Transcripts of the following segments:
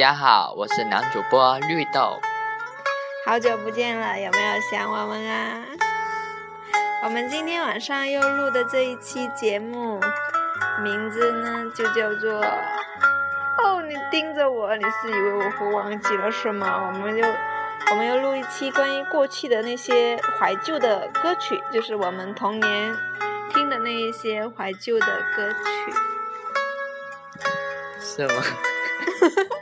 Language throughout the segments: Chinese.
家好，我是男主播绿豆。好久不见了，有没有想我们啊？我们今天晚上又录的这一期节目，名字呢就叫做……哦，你盯着我，你是以为我会忘记了是吗？我们就我们要录一期关于过去的那些怀旧的歌曲，就是我们童年听的那一些怀旧的歌曲。是吗？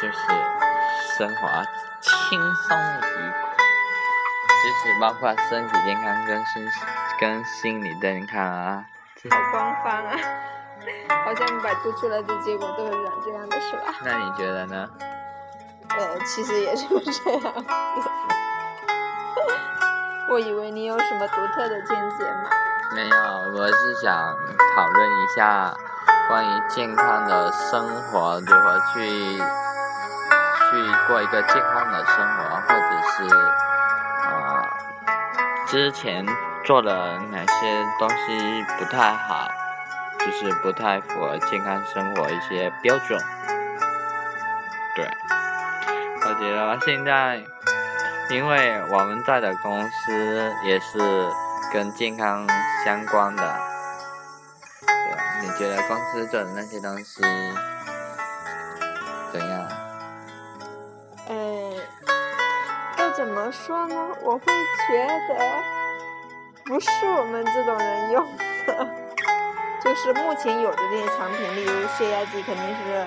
就是生活轻松愉快，就是包括身体健康跟心跟心理健康啊。好官方啊，好像百度出来的结果都是这样的，是吧？那你觉得呢？呃，其实也是这样子。我以为你有什么独特的见解吗。没有，我是想讨论一下关于健康的生活，如何去去过一个健康的生活，或者是啊、之前做的哪些东西不太好，就是不太符合健康生活一些标准。对，我觉得现在，因为我们在的公司也是跟健康相关的，对，你觉得公司做的那些东西怎样？么说呢？我会觉得不是我们这种人用的，就是目前有的这些产品，例如血压计，肯定是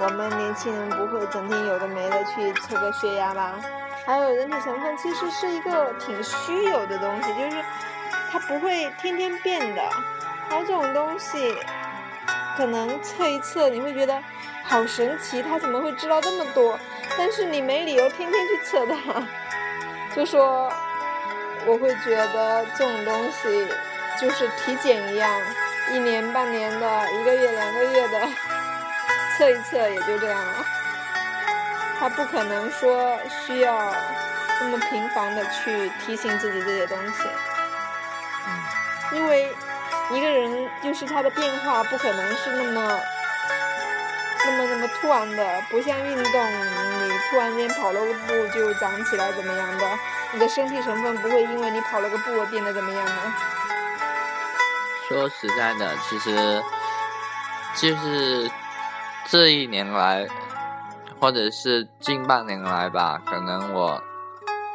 我们年轻人不会整天有的没的去测个血压吧。还有人体成分，其实是一个挺虚有的东西，就是它不会天天变的。还有这种东西，可能测一测，你会觉得好神奇，它怎么会知道这么多？但是你没理由天天去测它，就说我会觉得这种东西就是体检一样，一年半年的，一个月两个月的 测一测也就这样了。他不可能说需要那么频繁的去提醒自己这些东西，嗯，因为一个人就是他的变化不可能是那么那么那么突然的，不像运动，你突然间跑了个步就长起来怎么样的，你的身体成分不会因为你跑了个步而变得怎么样的。说实在的，其实就是这一年来，或者是近半年来吧，可能我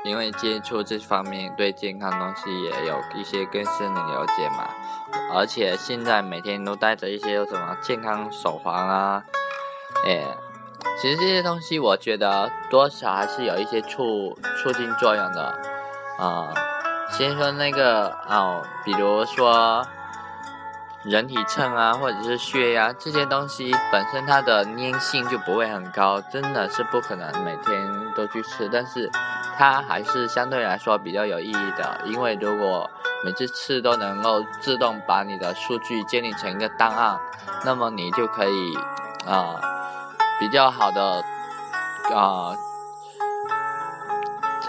因为接触这方面，对健康东西也有一些更深的了解嘛。而且现在每天都带着一些什么健康手环啊，哎，其实这些东西我觉得多少还是有一些促促进作用的。啊、先说那个哦，比如说人体秤啊，或者是血压这些东西，本身它的粘性就不会很高，真的是不可能每天都去吃。但是它还是相对来说比较有意义的，因为如果每次吃都能够自动把你的数据建立成一个档案，那么你就可以啊、比较好的啊。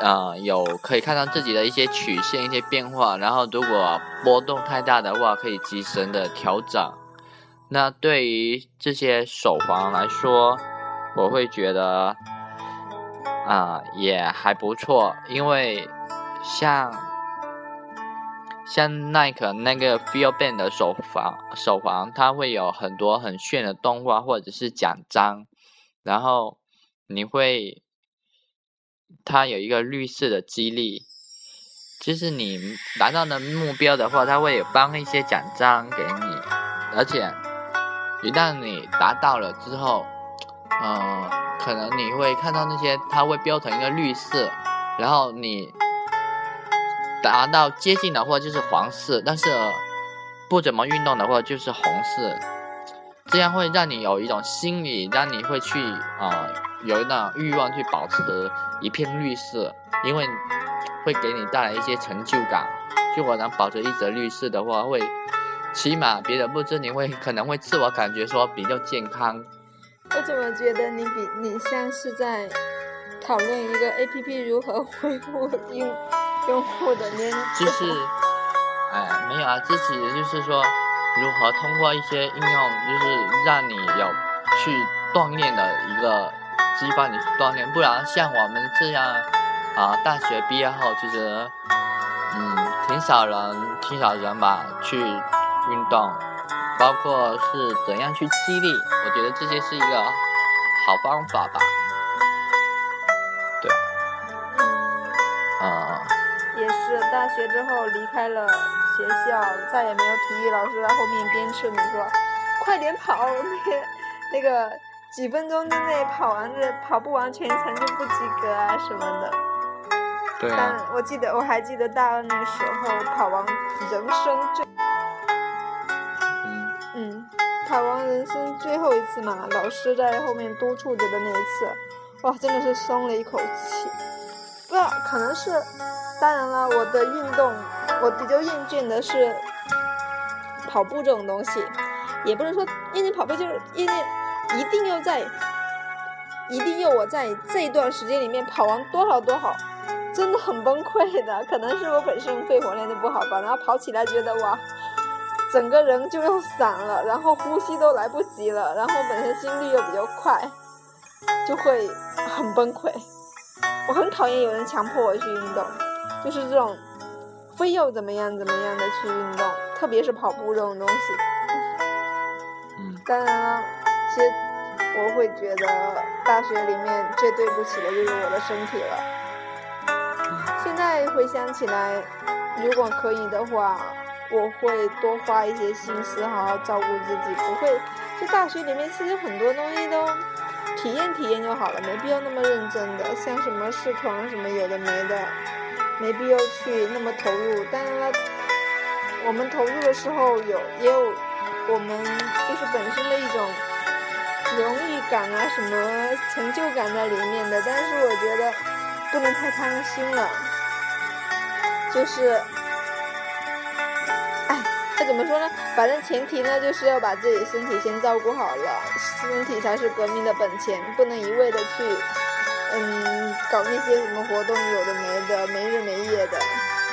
啊、有可以看到自己的一些曲线、一些变化，然后如果波动太大的话，可以及时的调整。那对于这些手环来说，我会觉得啊、也还不错，因为像像耐克那个 Feel Band 的手环手环，它会有很多很炫的动画或者是奖章，然后你会。它有一个绿色的激励，就是你达到的目标的话，它会有颁一些奖章给你，而且一旦你达到了之后，呃，可能你会看到那些它会标成一个绿色，然后你达到接近的话就是黄色，但是不怎么运动的话就是红色。这样会让你有一种心理，让你会去啊、有一种欲望去保持一片绿色，因为会给你带来一些成就感。如果能保持一则绿色的话，会起码别人不知，你会可能会自我感觉说比较健康。我怎么觉得你比你像是在讨论一个 A P P 如何恢复用用户的粘就是，哎，没有啊，这其实就是说，如何通过一些应用，就是让你有去锻炼的一个激发你去锻炼，不然像我们这样啊，大学毕业后其实，嗯，挺少人，挺少人吧去运动，包括是怎样去激励，我觉得这些是一个好方法吧。对，啊、也是大学之后离开了学校，再也没有体育老师在后面鞭笞你说，快点跑，那个那个几分钟之内跑完这跑不完全程就不及格啊什么的。对啊但，我记得我还记得大二那时候跑完人生最嗯。嗯跑完人生最后一次嘛，老师在后面督促着的那一次，哇，真的是松了一口气。不知道可能是，当然了，我的运动我比较厌倦的是跑步这种东西，也不能说厌倦跑步，就是厌倦一定要在，一定要我在这一段时间里面跑完多少多少，真的很崩溃的。可能是我本身肺活量就不好吧，然后跑起来觉得哇。整个人就要散了，然后呼吸都来不及了，然后本身心率又比较快，就会很崩溃。我很讨厌有人强迫我去运动，就是这种非要怎么样怎么样的去运动，特别是跑步这种东西。嗯当然了，其实我会觉得大学里面最对不起的就是我的身体了。现在回想起来，如果可以的话，我会多花一些心思，好好照顾自己，不会就大学里面其实很多东西都体验体验就好了，没必要那么认真的，像什么社团什么有的没的，没必要去那么投入。当然了，我们投入的时候有也有我们就是本身的一种荣誉感啊，什么成就感在里面的，但是我觉得不能太贪心了，就是。哎，那怎么说呢？反正前提呢，就是要把自己身体先照顾好了，身体才是革命的本钱，不能一味的去，搞那些什么活动，有的没的，没日没夜的，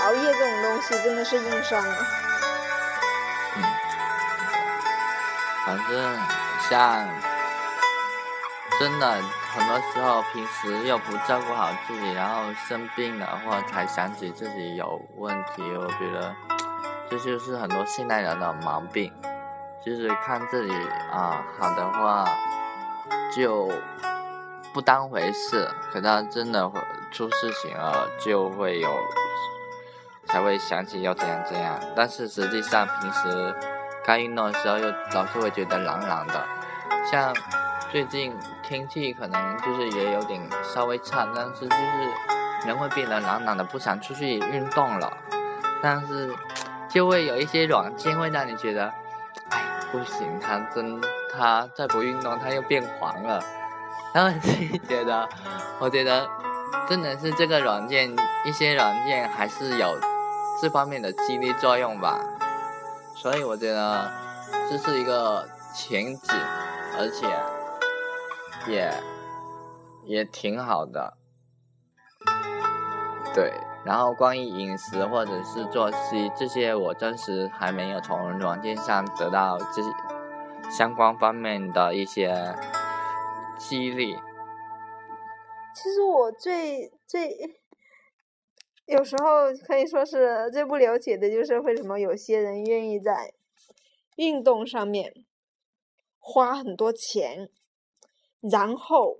熬夜这种东西真的是硬伤啊。反正像真的很多时候平时又不照顾好自己，然后生病了或才想起自己有问题，我觉得这就是很多现代人的毛病，就是看自己啊好的话就不当回事，可到真的会出事情了就会有。才会想起要怎样怎样，但是实际上平时该运动的时候又老是会觉得懒懒的，像最近天气可能就是也有点稍微差，但是就是人会变得懒懒的，不想出去运动了，但是就会有一些软件会让你觉得，哎不行，他真他再不运动他又变黄了，然后就觉得，我觉得真的是这个软件一些软件还是有。这方面的激励作用吧，所以我觉得这是一个前景，而且也也挺好的。对，然后关于饮食或者是作息这些，我暂时还没有从软件上得到这些相关方面的一些激励。其实我最最。有时候可以说是最不了解的，就是为什么有些人愿意在运动上面花很多钱，然后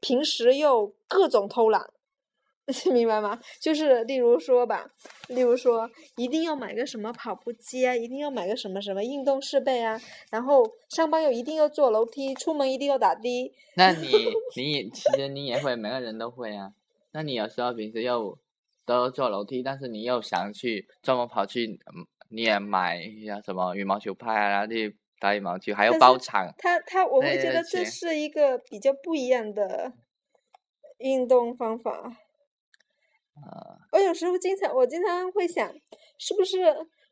平时又各种偷懒，明白吗？就是例如说吧，例如说一定要买个什么跑步机啊，一定要买个什么什么运动设备啊，然后上班又一定要坐楼梯，出门一定要打的。那 你你也其实你也会，每个人都会啊。那你有时候平时又。都坐楼梯，但是你又想去专门跑去，你也买一下什么羽毛球拍啊，然后去打羽毛球，还有包场。他他我会觉得这是一个比较不一样的运动方法。呃，我有时候经常，我经常会想，是不是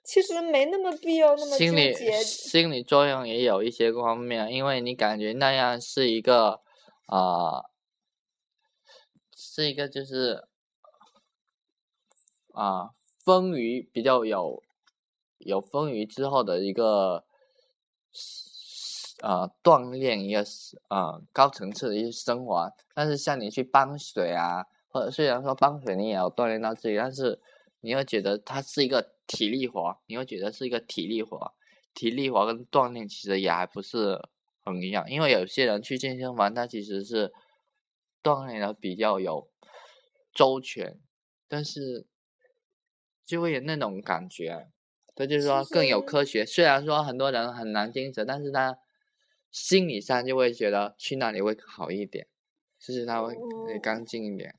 其实没那么必要那么心理？心理作用也有一些方面，因为你感觉那样是一个呃，是一个就是啊、风雨比较有有风雨之后的一个呃锻炼一个呃高层次的一些生活，但是像你去搬水啊，或者虽然说帮水你也要锻炼到自己，但是你会觉得它是一个体力活，你会觉得是一个体力活，体力活跟锻炼其实也还不是很一样，因为有些人去健身房，他其实是锻炼的比较有周全，但是就会有那种感觉，这就是说更有科学。虽然说很多人很难坚持，但是他心理上就会觉得去那里会好一点，就是他会干净一点。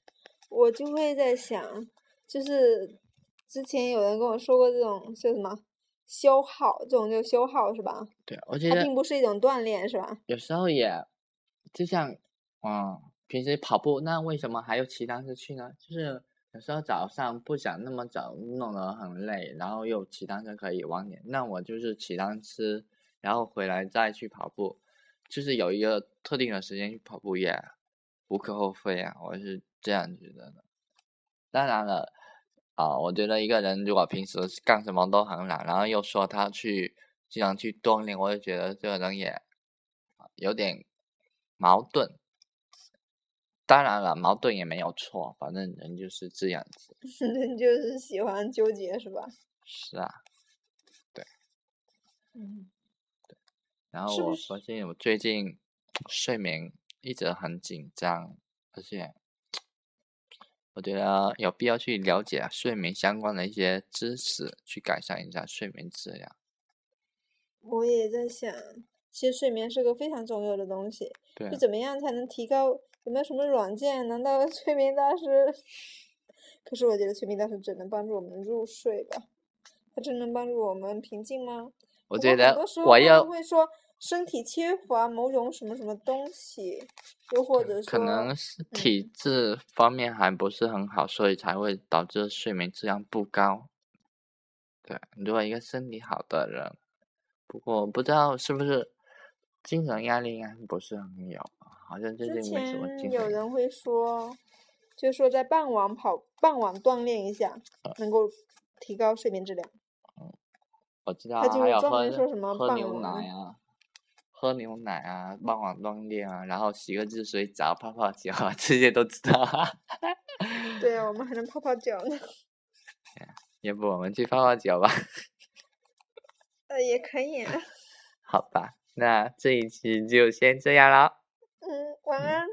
我就会在想，就是之前有人跟我说过这种叫什么消耗，这种叫消耗是吧？对，我觉它得并不是一种锻炼是吧？有时候也就像嗯，平时跑步，那为什么还有骑单车去呢？就是有时候早上不想那么早弄得很累，然后又骑单车可以晚点，那我就是骑单车，然后回来再去跑步，就是有一个特定的时间去跑步也无可厚非啊，我是这样觉得的。当然了，啊、我觉得一个人如果平时干什么都很懒，然后又说他去经常去锻炼，我就觉得这个人也啊有点矛盾。当然了，矛盾也没有错，反正人就是这样子。人就是喜欢纠结是吧？是啊，对嗯，对然后我发现我最近睡眠一直很紧张，而且我觉得有必要去了解睡眠相关的一些知识，去改善一下睡眠质量。我也在想，其实睡眠是个非常重要的东西，对就，怎么样才能提高？有没有什么软件？难道 催眠大师？可是我觉得催眠大师只能帮助我们入睡吧，他真能帮助我们平静吗？我觉得我要们会说身体缺乏某种什么什么东西，又或者说可能是嗯体质方面还不是很好，所以才会导致睡眠质量不高。对，如果一个身体好的人，不过不知道是不是精神压力应该不是很有，好像最近没什么精神。有人会说，就说在傍晚跑傍晚锻炼一下，呃能够提高睡眠质量。我知道啊，他就还有喝专门说什么喝牛傍晚奶啊，喝牛奶啊，傍晚锻炼啊，然后洗个热水澡、泡泡脚啊，这些都知道啊。对啊，我们还能泡泡脚呢。要不我们去泡泡脚吧？呃，也可以啊。好吧，那这一期就先这样了。嗯，晚安。